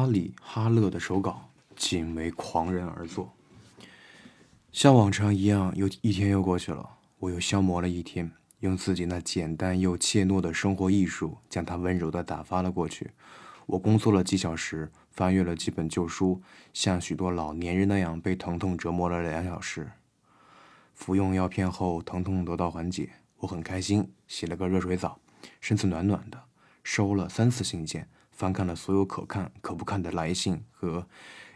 哈里哈勒的手稿仅为狂人而作。像往常一样，又一天又过去了，我又消磨了一天，用自己那简单又怯懦的生活艺术，将它温柔地打发了过去。我工作了几小时，翻阅了几本旧书，像许多老年人那样被疼痛折磨了两小时。服用药片后，疼痛得到缓解，我很开心，洗了个热水澡，身子暖暖的。收了三次信件，翻看了所有可看可不看的来信和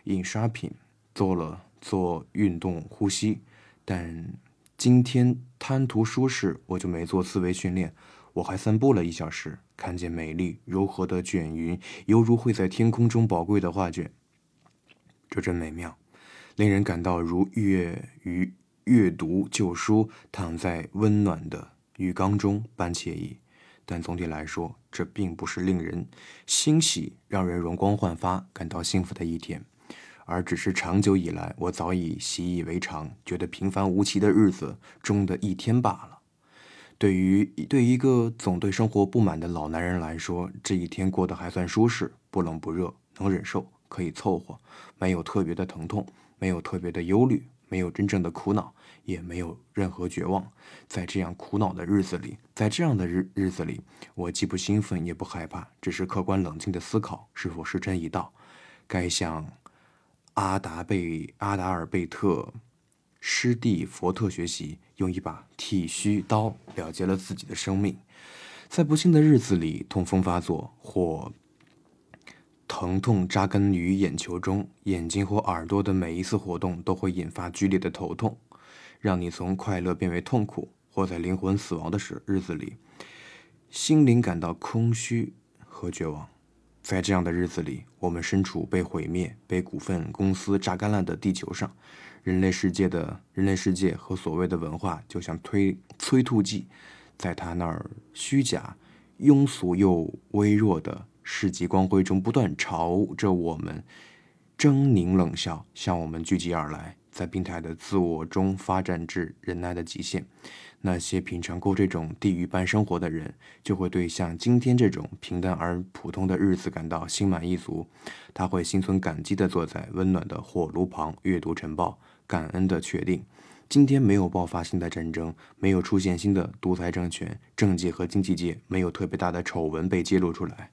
印刷品，做了做运动呼吸。但今天贪图舒适，我就没做思维训练。我还散步了一小时，看见美丽柔和的卷云，犹如绘在天空中宝贵的画卷。这真美妙，令人感到如阅于阅读旧书，躺在温暖的浴缸中般惬意。但总体来说，这并不是令人欣喜、让人容光焕发、感到幸福的一天，而只是长久以来我早已习以为常、觉得平凡无奇的日子中的一天罢了。对于对一个总对生活不满的老男人来说，这一天过得还算舒适，不冷不热，能忍受，可以凑合，没有特别的疼痛，没有特别的忧虑，没有真正的苦恼，也没有任何绝望。在这样苦恼的日子里，在这样的日日子里，我既不兴奋，也不害怕，只是客观冷静的思考是否时辰已到，该向阿达贝阿达尔贝特。师弟佛特学习，用一把剃须刀了结了自己的生命。在不幸的日子里，痛风发作或疼痛扎根于眼球中，眼睛或耳朵的每一次活动都会引发剧烈的头痛，让你从快乐变为痛苦；或在灵魂死亡的时日子里，心灵感到空虚和绝望。在这样的日子里，我们身处被毁灭、被股份公司榨干了的地球上。人类世界的人类世界和所谓的文化，就像推催吐剂，在他那儿虚假、庸俗又微弱的世纪光辉中，不断朝着我们狰狞冷笑，向我们聚集而来，在病态的自我中发展至忍耐的极限。那些品尝过这种地狱般生活的人，就会对像今天这种平淡而普通的日子感到心满意足。他会心存感激地坐在温暖的火炉旁，阅读晨报。感恩的确定，今天没有爆发新的战争，没有出现新的独裁政权，政界和经济界没有特别大的丑闻被揭露出来。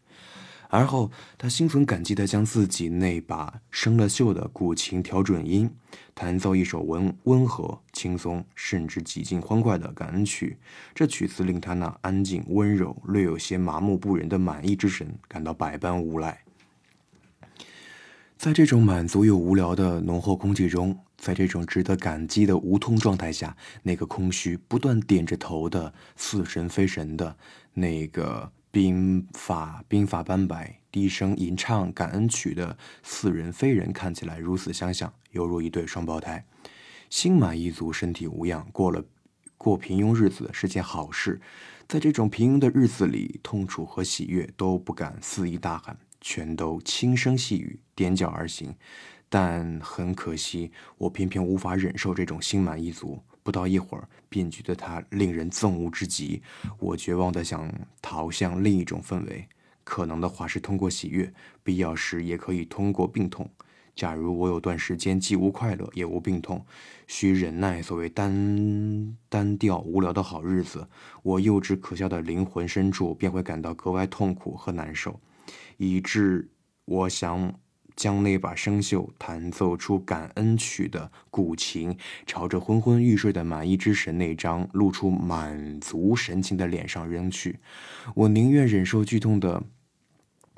而后，他心存感激地将自己那把生了锈的古琴调准音，弹奏一首温温和、轻松，甚至几近欢快的感恩曲。这曲子令他那安静、温柔、略有些麻木不仁的满意之神感到百般无赖。在这种满足又无聊的浓厚空气中，在这种值得感激的无痛状态下，那个空虚、不断点着头的似神非神的那个鬓发鬓发斑白、低声吟唱感恩曲的似人非人，看起来如此相像，犹如一对双胞胎。心满意足，身体无恙，过了过平庸日子是件好事。在这种平庸的日子里，痛楚和喜悦都不敢肆意大喊。全都轻声细语，踮脚而行，但很可惜，我偏偏无法忍受这种心满意足。不到一会儿，便觉得它令人憎恶之极。我绝望地想逃向另一种氛围，可能的话是通过喜悦，必要时也可以通过病痛。假如我有段时间既无快乐也无病痛，需忍耐所谓单单调无聊的好日子，我幼稚可笑的灵魂深处便会感到格外痛苦和难受。以致我想将那把生锈、弹奏出感恩曲的古琴，朝着昏昏欲睡的满意之神那张露出满足神情的脸上扔去。我宁愿忍受剧痛的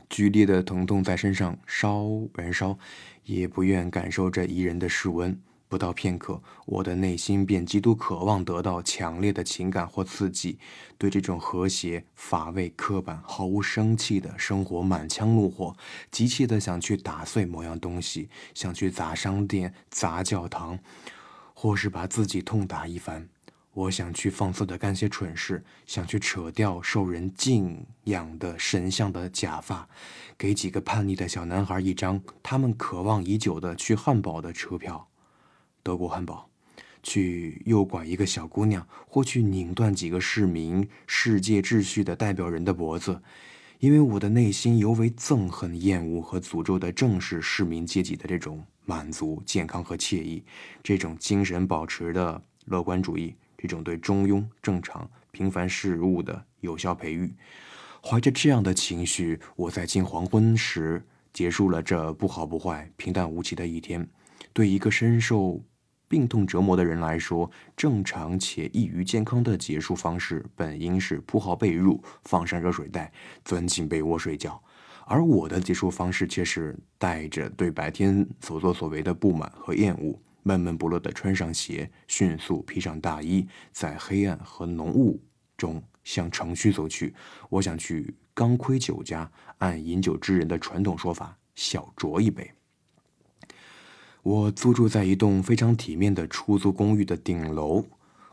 剧烈的疼痛在身上烧燃烧，也不愿感受这宜人的室温。不到片刻，我的内心便极度渴望得到强烈的情感或刺激，对这种和谐、乏味、刻板、毫无生气的生活满腔怒火，急切地想去打碎某样东西，想去砸商店、砸教堂，或是把自己痛打一番。我想去放肆地干些蠢事，想去扯掉受人敬仰的神像的假发，给几个叛逆的小男孩一张他们渴望已久的去汉堡的车票。德国汉堡，去诱拐一个小姑娘，或去拧断几个市民世界秩序的代表人的脖子，因为我的内心尤为憎恨、厌恶和诅咒的正是市民阶级的这种满足、健康和惬意，这种精神保持的乐观主义，这种对中庸、正常、平凡事物的有效培育。怀着这样的情绪，我在近黄昏时结束了这不好不坏、平淡无奇的一天。对一个深受病痛折磨的人来说，正常且易于健康的结束方式本应是铺好被褥，放上热水袋，钻进被窝睡觉。而我的结束方式却是带着对白天所作所为的不满和厌恶，闷闷不乐地穿上鞋，迅速披上大衣，在黑暗和浓雾中向城区走去。我想去钢盔酒家，按饮酒之人的传统说法，小酌一杯。我租住在一栋非常体面的出租公寓的顶楼，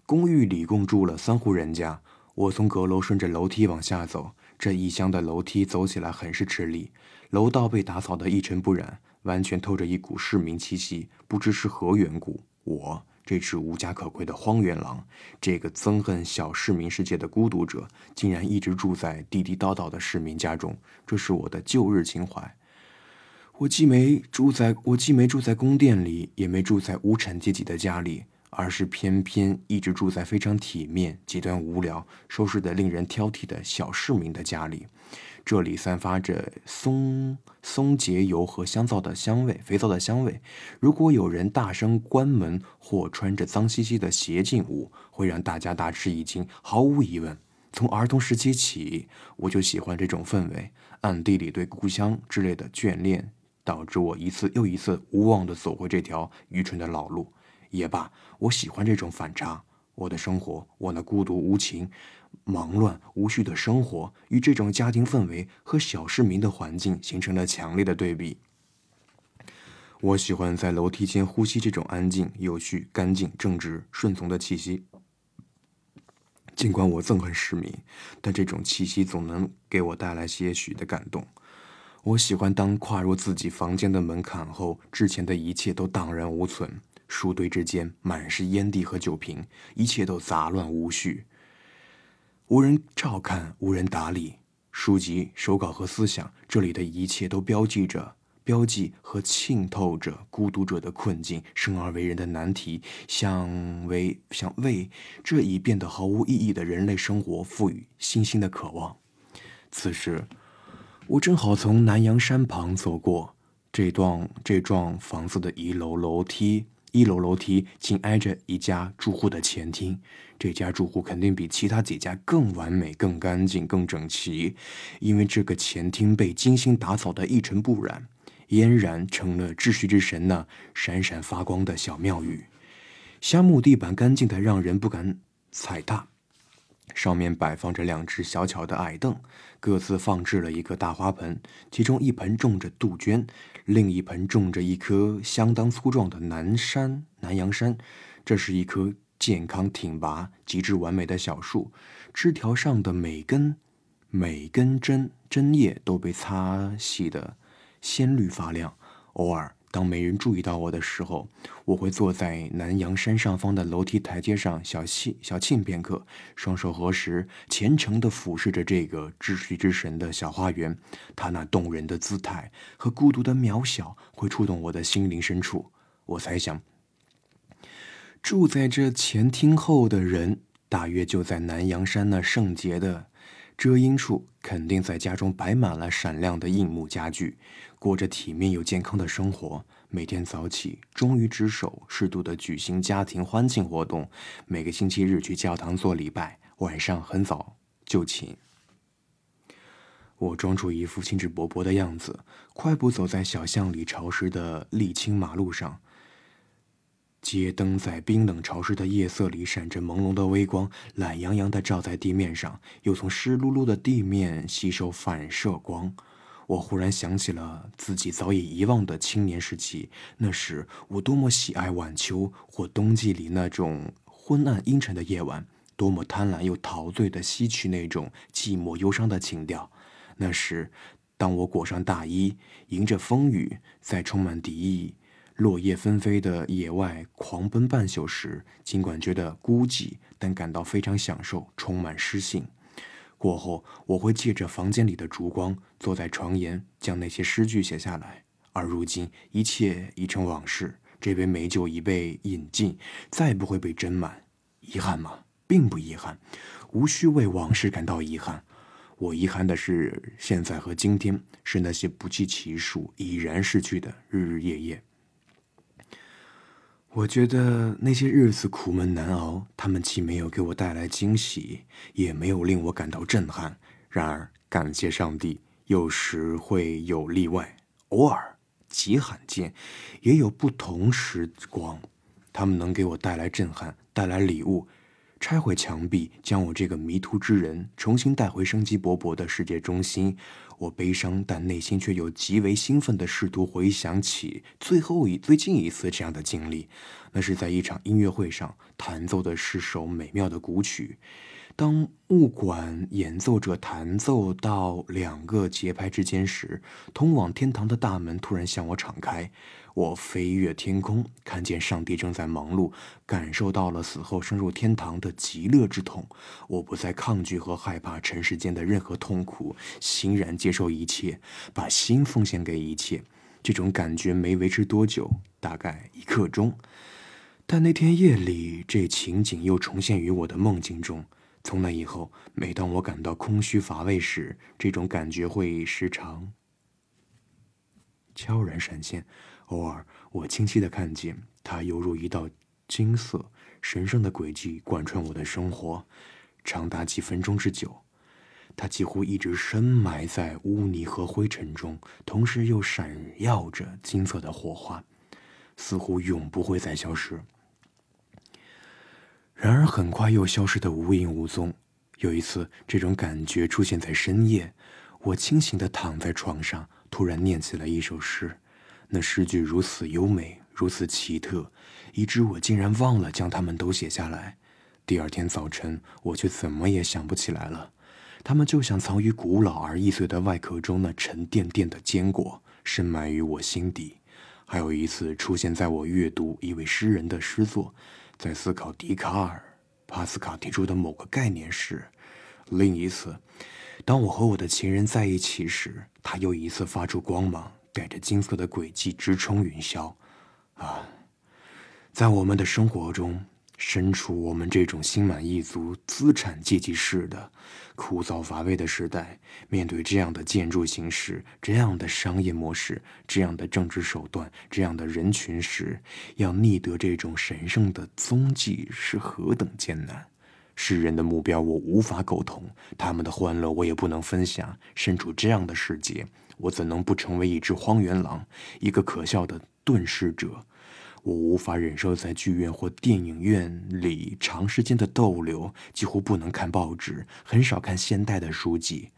公寓里共住了三户人家。我从阁楼顺着楼梯往下走，这异乡的楼梯走起来很是吃力。楼道被打扫得一尘不染，完全透着一股市民气息。不知是何缘故，我这只无家可归的荒原狼，这个憎恨小市民世界的孤独者，竟然一直住在地地道道的市民家中。这是我的旧日情怀。我既没住在，我既没住在宫殿里，也没住在无产阶级的家里，而是偏偏一直住在非常体面、极端无聊、收拾得令人挑剔的小市民的家里。这里散发着松松节油和香皂的香味，肥皂的香味。如果有人大声关门或穿着脏兮兮的鞋进屋，会让大家大吃一惊。毫无疑问，从儿童时期起，我就喜欢这种氛围，暗地里对故乡之类的眷恋。导致我一次又一次无望地走回这条愚蠢的老路。也罢，我喜欢这种反差。我的生活，我那孤独无情、忙乱无序的生活，与这种家庭氛围和小市民的环境形成了强烈的对比。我喜欢在楼梯间呼吸这种安静、有序、干净、正直、顺从的气息。尽管我憎恨市民，但这种气息总能给我带来些许的感动。我喜欢当跨入自己房间的门槛后，之前的一切都荡然无存。书堆之间满是烟蒂和酒瓶，一切都杂乱无序，无人照看，无人打理。书籍、手稿和思想，这里的一切都标记着、标记和浸透着孤独者的困境，生而为人的难题，想为想为这已变得毫无意义的人类生活赋予新兴的渴望。此时。我正好从南阳山旁走过，这幢这幢房子的一楼楼梯，一楼楼梯紧挨着一家住户的前厅。这家住户肯定比其他几家更完美、更干净、更整齐，因为这个前厅被精心打扫得一尘不染，俨然成了秩序之神那闪闪发光的小庙宇。香木地板干净的让人不敢踩踏。上面摆放着两只小巧的矮凳，各自放置了一个大花盆，其中一盆种着杜鹃，另一盆种着一棵相当粗壮的南山南洋山。这是一棵健康挺拔、极致完美的小树，枝条上的每根每根针针叶都被擦洗得鲜绿发亮，偶尔。当没人注意到我的时候，我会坐在南阳山上方的楼梯台阶上小憩小憩片刻，双手合十，虔诚地俯视着这个秩序之神的小花园。他那动人的姿态和孤独的渺小会触动我的心灵深处。我猜想，住在这前厅后的人，大约就在南阳山那圣洁的。遮阴处肯定在家中摆满了闪亮的硬木家具，过着体面又健康的生活。每天早起忠于职守，适度的举行家庭欢庆活动。每个星期日去教堂做礼拜，晚上很早就寝。我装出一副兴致勃勃的样子，快步走在小巷里潮湿的沥青马路上。街灯在冰冷潮湿的夜色里闪着朦胧的微光，懒洋洋地照在地面上，又从湿漉漉的地面吸收反射光。我忽然想起了自己早已遗忘的青年时期，那时我多么喜爱晚秋或冬季里那种昏暗阴沉的夜晚，多么贪婪又陶醉地吸取那种寂寞忧伤的情调。那时，当我裹上大衣，迎着风雨，在充满敌意。落叶纷飞的野外狂奔半宿时，尽管觉得孤寂，但感到非常享受，充满诗性。过后，我会借着房间里的烛光，坐在床沿，将那些诗句写下来。而如今，一切已成往事。这杯美酒已被饮尽，再不会被斟满。遗憾吗？并不遗憾，无需为往事感到遗憾。我遗憾的是现在和今天，是那些不计其数已然逝去的日日夜夜。我觉得那些日子苦闷难熬，他们既没有给我带来惊喜，也没有令我感到震撼。然而，感谢上帝，有时会有例外，偶尔极罕见，也有不同时光，他们能给我带来震撼，带来礼物。拆毁墙壁，将我这个迷途之人重新带回生机勃勃的世界中心。我悲伤，但内心却又极为兴奋地试图回想起最后一、最近一次这样的经历。那是在一场音乐会上，弹奏的是首美妙的古曲。当物管演奏者弹奏到两个节拍之间时，通往天堂的大门突然向我敞开。我飞越天空，看见上帝正在忙碌，感受到了死后升入天堂的极乐之痛。我不再抗拒和害怕尘世间的任何痛苦，欣然接受一切，把心奉献给一切。这种感觉没维持多久，大概一刻钟。但那天夜里，这情景又重现于我的梦境中。从那以后，每当我感到空虚乏味时，这种感觉会时常悄然闪现。偶尔，我清晰的看见它犹如一道金色、神圣的轨迹贯穿我的生活，长达几分钟之久。它几乎一直深埋在污泥和灰尘中，同时又闪耀着金色的火花，似乎永不会再消失。然而，很快又消失得无影无踪。有一次，这种感觉出现在深夜，我清醒地躺在床上，突然念起了一首诗。那诗句如此优美，如此奇特，以致我竟然忘了将它们都写下来。第二天早晨，我却怎么也想不起来了。它们就像藏于古老而易碎的外壳中那沉甸甸的坚果，深埋于我心底。还有一次，出现在我阅读一位诗人的诗作，在思考笛卡尔、帕斯卡提出的某个概念时；另一次，当我和我的情人在一起时，他又一次发出光芒。带着金色的轨迹直冲云霄，啊，在我们的生活中，身处我们这种心满意足、资产阶级式的枯燥乏味的时代，面对这样的建筑形式、这样的商业模式、这样的政治手段、这样的人群时，要逆得这种神圣的踪迹是何等艰难！世人的目标我无法苟同，他们的欢乐我也不能分享。身处这样的世界。我怎能不成为一只荒原狼，一个可笑的遁世者？我无法忍受在剧院或电影院里长时间的逗留，几乎不能看报纸，很少看现代的书籍。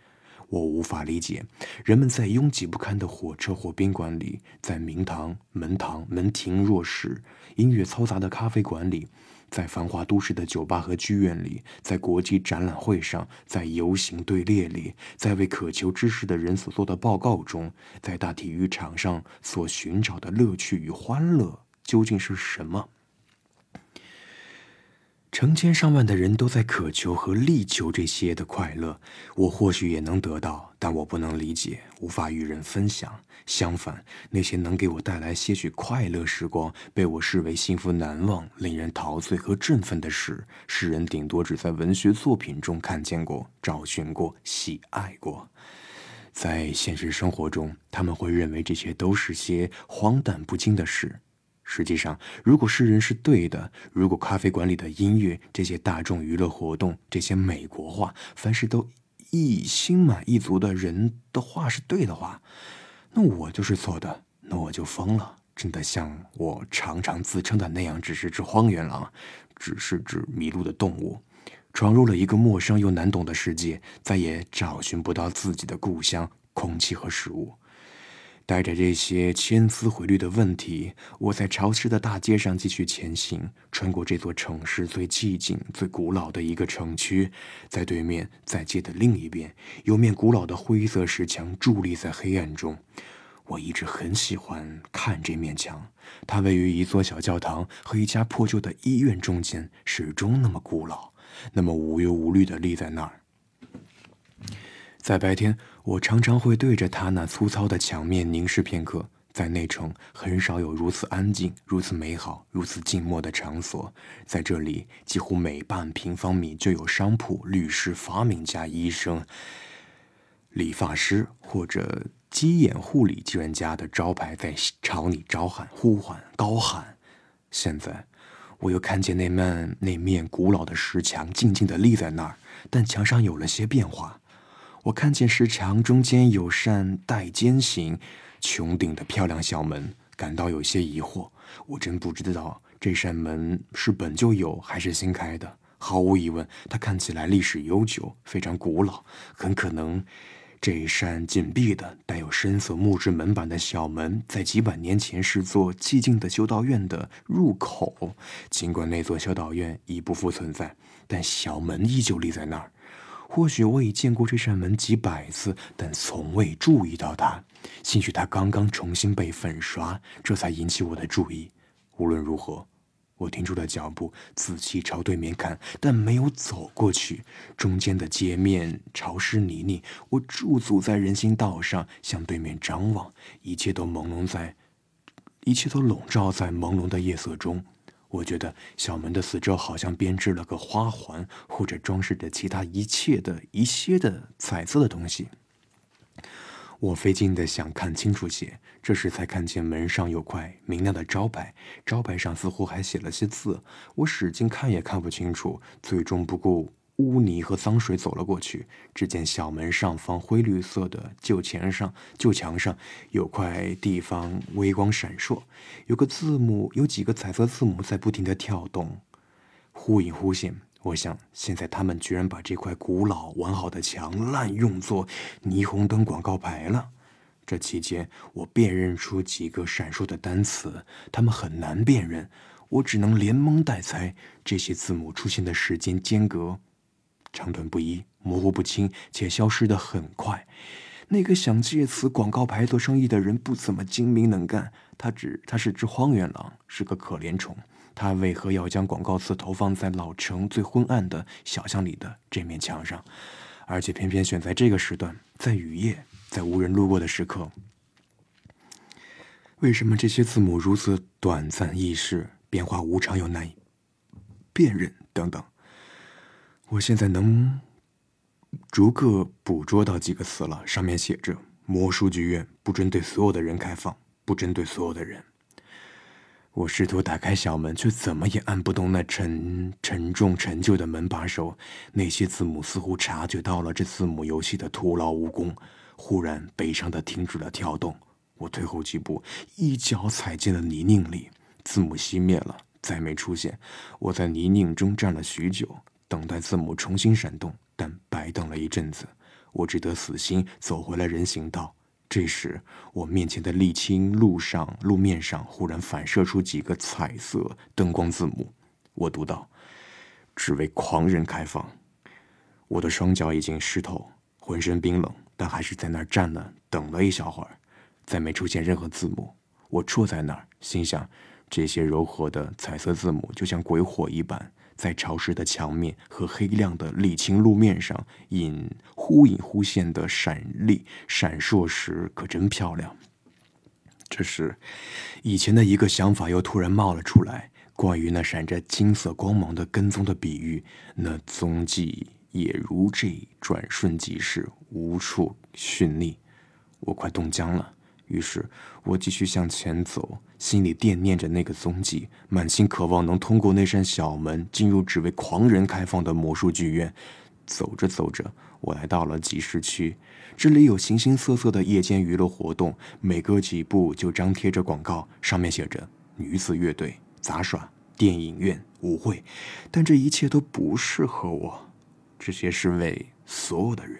我无法理解人们在拥挤不堪的火车或宾馆里，在明堂、门堂、门庭若市、音乐嘈杂的咖啡馆里。在繁华都市的酒吧和剧院里，在国际展览会上，在游行队列里，在为渴求知识的人所做的报告中，在大体育场上所寻找的乐趣与欢乐究竟是什么？成千上万的人都在渴求和力求这些的快乐，我或许也能得到，但我不能理解，无法与人分享。相反，那些能给我带来些许快乐时光，被我视为幸福难忘、令人陶醉和振奋的事，世人顶多只在文学作品中看见过、找寻过、喜爱过。在现实生活中，他们会认为这些都是些荒诞不经的事。实际上，如果诗人是对的，如果咖啡馆里的音乐、这些大众娱乐活动、这些美国话，凡事都一心满意足的人的话是对的话，那我就是错的，那我就疯了，真的像我常常自称的那样，只是只荒原狼，只是只迷路的动物，闯入了一个陌生又难懂的世界，再也找寻不到自己的故乡、空气和食物。带着这些千丝回虑的问题，我在潮湿的大街上继续前行，穿过这座城市最寂静、最古老的一个城区。在对面，在街的另一边，有面古老的灰色石墙伫立在黑暗中。我一直很喜欢看这面墙，它位于一座小教堂和一家破旧的医院中间，始终那么古老，那么无忧无虑地立在那儿。在白天，我常常会对着他那粗糙的墙面凝视片刻。在内城，很少有如此安静、如此美好、如此静默的场所。在这里，几乎每半平方米就有商铺、律师、发明家、医生、理发师或者鸡眼护理技人家的招牌在朝你招喊、呼唤、高喊。现在，我又看见那面那面古老的石墙静静地立在那儿，但墙上有了些变化。我看见石墙中间有扇带尖形。穹顶的漂亮小门，感到有些疑惑。我真不知道这扇门是本就有还是新开的。毫无疑问，它看起来历史悠久，非常古老。很可能，这一扇紧闭的、带有深色木质门板的小门，在几百年前是座寂静的修道院的入口。尽管那座修道院已不复存在，但小门依旧立在那儿。或许我已见过这扇门几百次，但从未注意到它。兴许它刚刚重新被粉刷，这才引起我的注意。无论如何，我停住了脚步，仔细朝对面看，但没有走过去。中间的街面潮湿泥泞，我驻足在人行道上，向对面张望。一切都朦胧在，一切都笼罩在朦胧的夜色中。我觉得小门的四周好像编织了个花环，或者装饰着其他一切的一些的彩色的东西。我费劲的想看清楚些，这时才看见门上有块明亮的招牌，招牌上似乎还写了些字。我使劲看也看不清楚，最终不顾。污泥和脏水走了过去，只见小门上方灰绿色的旧墙上，旧墙上有块地方微光闪烁，有个字母，有几个彩色字母在不停的跳动，忽隐忽现。我想，现在他们居然把这块古老完好的墙滥用作霓虹灯广告牌了。这期间，我辨认出几个闪烁的单词，它们很难辨认，我只能连蒙带猜，这些字母出现的时间间隔。长短不一，模糊不清，且消失的很快。那个想借此广告牌做生意的人不怎么精明能干，他只他是只荒原狼，是个可怜虫。他为何要将广告词投放在老城最昏暗的小巷里的这面墙上，而且偏偏选在这个时段，在雨夜，在无人路过的时刻？为什么这些字母如此短暂易逝，变化无常又难以辨认？等等。我现在能逐个捕捉到几个词了，上面写着“魔术剧院不针对所有的人开放，不针对所有的人”。我试图打开小门，却怎么也按不动那沉沉重陈旧的门把手。那些字母似乎察觉到了这字母游戏的徒劳无功，忽然悲伤的停止了跳动。我退后几步，一脚踩进了泥泞里，字母熄灭了，再没出现。我在泥泞中站了许久。等待字母重新闪动，但白等了一阵子，我只得死心走回了人行道。这时，我面前的沥青路上路面上忽然反射出几个彩色灯光字母。我读到：“只为狂人开放。”我的双脚已经湿透，浑身冰冷，但还是在那儿站了，等了一小会儿，再没出现任何字母。我坐在那儿，心想：这些柔和的彩色字母就像鬼火一般。在潮湿的墙面和黑亮的沥青路面上，隐忽隐忽现的闪丽闪烁时，可真漂亮。这时，以前的一个想法又突然冒了出来，关于那闪着金色光芒的跟踪的比喻，那踪迹也如这转瞬即逝，无处寻觅。我快冻僵了。于是我继续向前走，心里惦念着那个踪迹，满心渴望能通过那扇小门进入只为狂人开放的魔术剧院。走着走着，我来到了集市区，这里有形形色色的夜间娱乐活动，每隔几步就张贴着广告，上面写着女子乐队、杂耍、电影院、舞会，但这一切都不适合我，这些是为所有的人。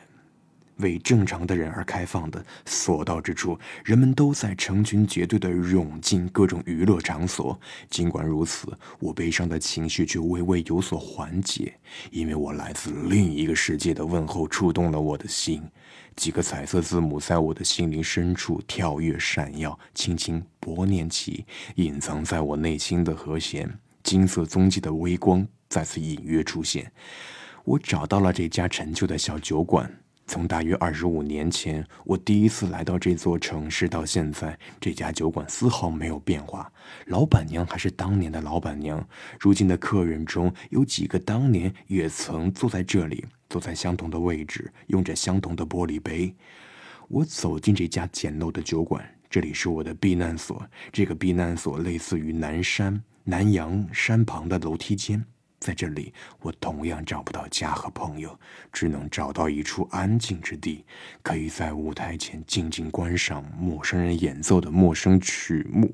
为正常的人而开放的所到之处，人们都在成群结队地涌进各种娱乐场所。尽管如此，我悲伤的情绪却微微有所缓解，因为我来自另一个世界的问候触动了我的心。几个彩色字母在我的心灵深处跳跃闪耀，轻轻拨念起隐藏在我内心的和弦。金色踪迹的微光再次隐约出现。我找到了这家陈旧的小酒馆。从大约二十五年前我第一次来到这座城市到现在，这家酒馆丝毫没有变化，老板娘还是当年的老板娘。如今的客人中有几个当年也曾坐在这里，坐在相同的位置，用着相同的玻璃杯。我走进这家简陋的酒馆，这里是我的避难所。这个避难所类似于南山南阳山旁的楼梯间。在这里，我同样找不到家和朋友，只能找到一处安静之地，可以在舞台前静静观赏陌生人演奏的陌生曲目。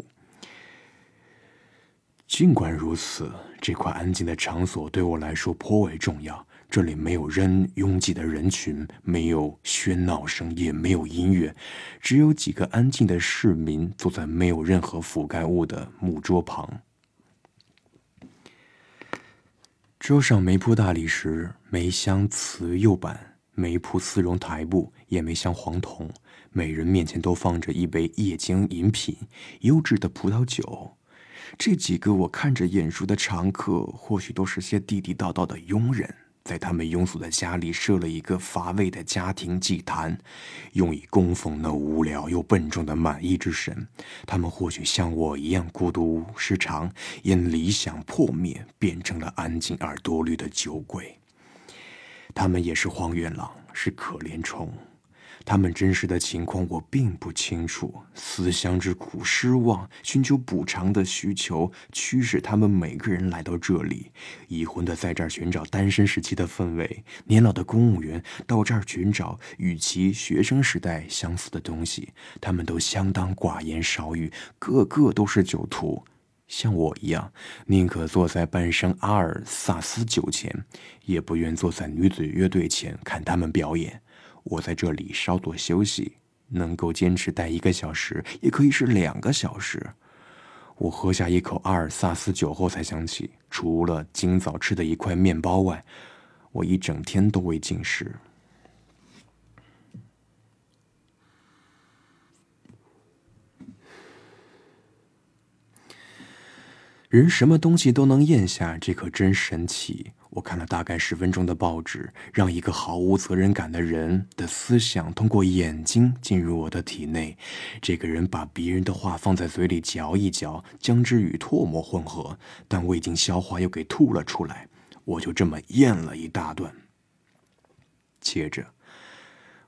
尽管如此，这块安静的场所对我来说颇为重要。这里没有人拥挤的人群，没有喧闹声，也没有音乐，只有几个安静的市民坐在没有任何覆盖物的木桌旁。桌上没铺大理石，没镶瓷釉板，没铺丝绒台布，也没镶黄铜。每人面前都放着一杯液晶饮品，优质的葡萄酒。这几个我看着眼熟的常客，或许都是些地地道道的佣人。在他们庸俗的家里设了一个乏味的家庭祭坛，用以供奉那无聊又笨重的满意之神。他们或许像我一样孤独失常，因理想破灭变成了安静而多虑的酒鬼。他们也是荒原狼，是可怜虫。他们真实的情况我并不清楚，思乡之苦、失望、寻求补偿的需求驱使他们每个人来到这里。已婚的在这儿寻找单身时期的氛围，年老的公务员到这儿寻找与其学生时代相似的东西。他们都相当寡言少语，个个都是酒徒，像我一样，宁可坐在半生阿尔萨斯酒前，也不愿坐在女子乐队前看他们表演。我在这里稍作休息，能够坚持待一个小时，也可以是两个小时。我喝下一口阿尔萨斯酒后，才想起，除了今早吃的一块面包外，我一整天都未进食。人什么东西都能咽下，这可真神奇。我看了大概十分钟的报纸，让一个毫无责任感的人的思想通过眼睛进入我的体内。这个人把别人的话放在嘴里嚼一嚼，将之与唾沫混合，但未经消化又给吐了出来。我就这么咽了一大段。接着，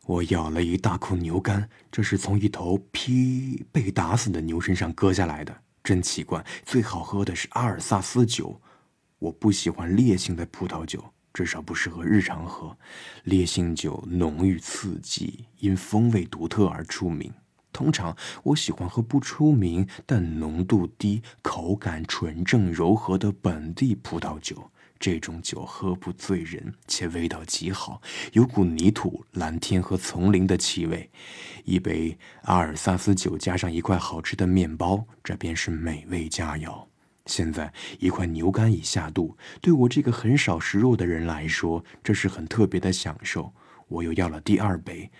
我咬了一大口牛肝，这是从一头劈被打死的牛身上割下来的。真奇怪，最好喝的是阿尔萨斯酒。我不喜欢烈性的葡萄酒，至少不适合日常喝。烈性酒浓郁刺激，因风味独特而出名。通常我喜欢喝不出名但浓度低、口感纯正柔和的本地葡萄酒。这种酒喝不醉人，且味道极好，有股泥土、蓝天和丛林的气味。一杯阿尔萨斯酒加上一块好吃的面包，这便是美味佳肴。现在一块牛肝已下肚，对我这个很少食肉的人来说，这是很特别的享受。我又要了第二杯，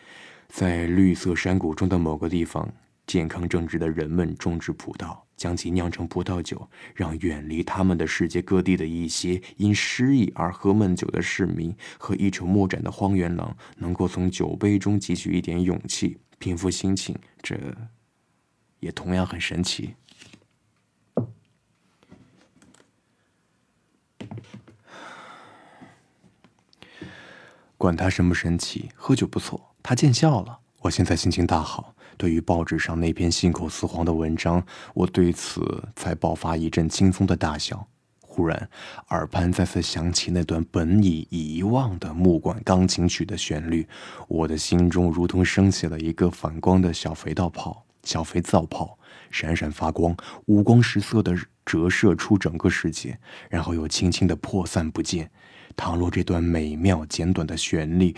在绿色山谷中的某个地方，健康正直的人们种植葡萄。将其酿成葡萄酒，让远离他们的世界各地的一些因失意而喝闷酒的市民和一筹莫展的荒原狼，能够从酒杯中汲取一点勇气，平复心情。这也同样很神奇。管他神不神奇，喝酒不错，他见笑了。我现在心情大好。对于报纸上那篇信口雌黄的文章，我对此才爆发一阵轻松的大笑。忽然，耳畔再次响起那段本已遗忘的木管钢琴曲的旋律，我的心中如同升起了一个反光的小肥皂泡，小肥皂泡闪闪发光，五光十色的折射出整个世界，然后又轻轻的破散不见。倘若这段美妙简短的旋律，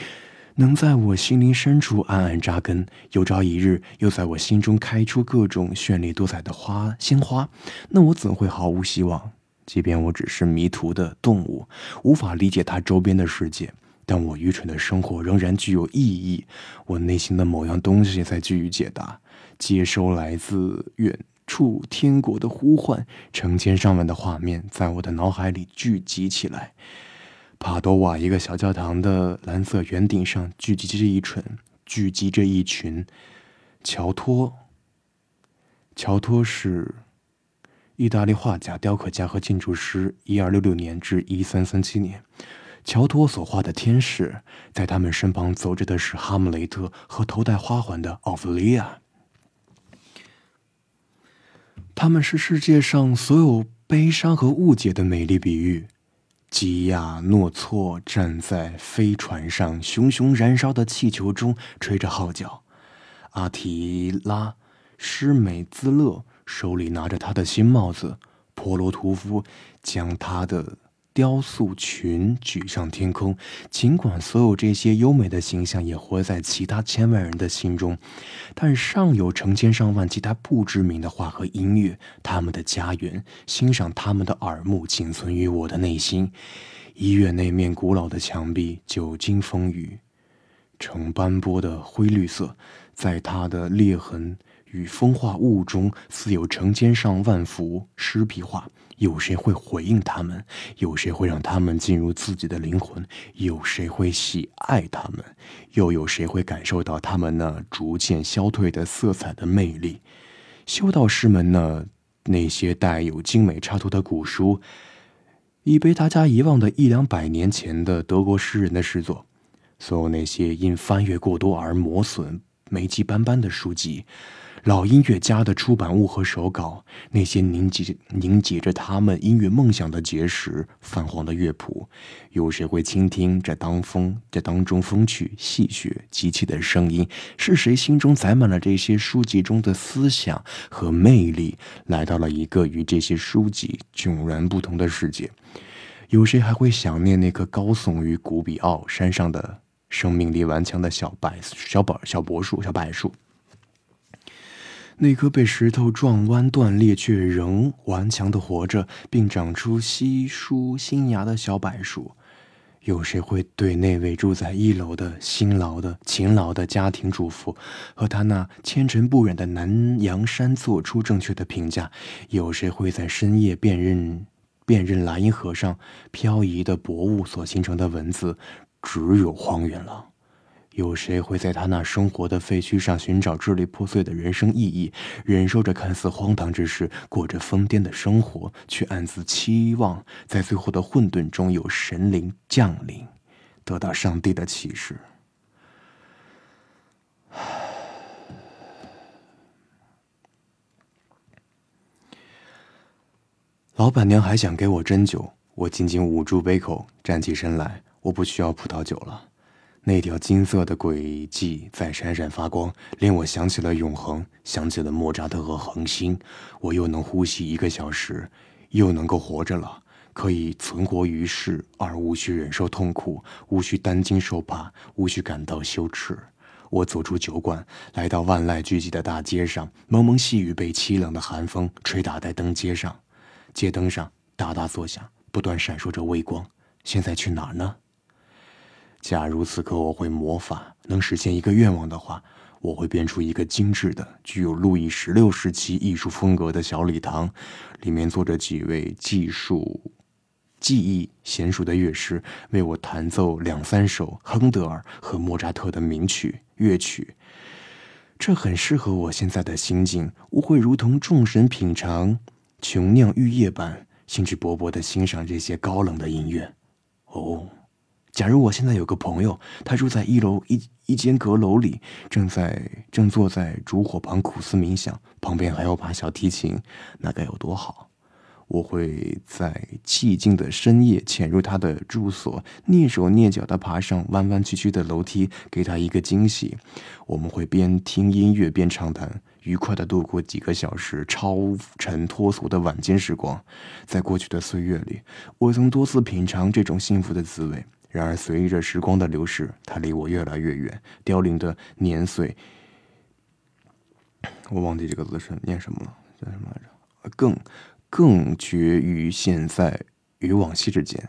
能在我心灵深处暗暗扎根，有朝一日又在我心中开出各种绚丽多彩的花鲜花，那我怎会毫无希望？即便我只是迷途的动物，无法理解它周边的世界，但我愚蠢的生活仍然具有意义。我内心的某样东西在给予解答，接收来自远处天国的呼唤，成千上万的画面在我的脑海里聚集起来。帕多瓦一个小教堂的蓝色圆顶上聚集着一群聚集着一群乔托。乔托是意大利画家、雕刻家和建筑师，一二六六年至一三三七年。乔托所画的天使，在他们身旁走着的是哈姆雷特和头戴花环的奥弗利亚。他们是世界上所有悲伤和误解的美丽比喻。吉亚诺措站在飞船上，熊熊燃烧的气球中吹着号角。阿提拉施美兹勒手里拿着他的新帽子。婆罗图夫将他的。雕塑群举上天空，尽管所有这些优美的形象也活在其他千万人的心中，但尚有成千上万其他不知名的画和音乐，他们的家园，欣赏他们的耳目，仅存于我的内心。医院那面古老的墙壁，久经风雨，呈斑驳的灰绿色，在它的裂痕与风化物中，似有成千上万幅湿壁画。有谁会回应他们？有谁会让他们进入自己的灵魂？有谁会喜爱他们？又有谁会感受到他们那逐渐消退的色彩的魅力？修道士们呢？那些带有精美插图的古书，已被大家遗忘的一两百年前的德国诗人的诗作，所有那些因翻阅过多而磨损、霉迹斑斑的书籍。老音乐家的出版物和手稿，那些凝结凝结着他们音乐梦想的结石，泛黄的乐谱，有谁会倾听这当风这当中风趣戏谑极其的声音？是谁心中载满了这些书籍中的思想和魅力，来到了一个与这些书籍迥然不同的世界？有谁还会想念那棵高耸于古比奥山上的生命力顽强的小柏小柏小柏树小柏树？那棵被石头撞弯断裂却仍顽强的活着，并长出稀疏新芽的小柏树，有谁会对那位住在一楼的辛劳的勤劳的家庭主妇和他那纤尘不染的南洋山做出正确的评价？有谁会在深夜辨认辨认莱茵河上漂移的薄雾所形成的文字？只有荒原了。有谁会在他那生活的废墟上寻找支离破碎的人生意义，忍受着看似荒唐之事，过着疯癫的生活，却暗自期望在最后的混沌中有神灵降临，得到上帝的启示？老板娘还想给我斟酒，我紧紧捂住杯口，站起身来，我不需要葡萄酒了。那条金色的轨迹在闪闪发光，令我想起了永恒，想起了莫扎特和恒星。我又能呼吸一个小时，又能够活着了，可以存活于世，而无需忍受痛苦，无需担惊受怕，无需感到羞耻。我走出酒馆，来到万籁俱寂的大街上，蒙蒙细雨被凄冷的寒风吹打在灯街上，街灯上哒哒作响，不断闪烁着微光。现在去哪儿呢？假如此刻我会魔法，能实现一个愿望的话，我会变出一个精致的、具有路易十六时期艺术风格的小礼堂，里面坐着几位技术、技艺娴熟的乐师，为我弹奏两三首亨德尔和莫扎特的名曲乐曲。这很适合我现在的心境，我会如同众神品尝琼酿玉液般，兴致勃勃地欣赏这些高冷的音乐。哦。假如我现在有个朋友，他住在一楼一一间阁楼里，正在正坐在烛火旁苦思冥想，旁边还有把小提琴，那该有多好！我会在寂静的深夜潜入他的住所，蹑手蹑脚地爬上弯弯曲曲的楼梯，给他一个惊喜。我们会边听音乐边畅谈，愉快地度过几个小时超尘脱俗的晚间时光。在过去的岁月里，我曾多次品尝这种幸福的滋味。然而，随着时光的流逝，它离我越来越远。凋零的年岁，我忘记这个字是念什么了，叫什么来着？更更绝于现在与往昔之间。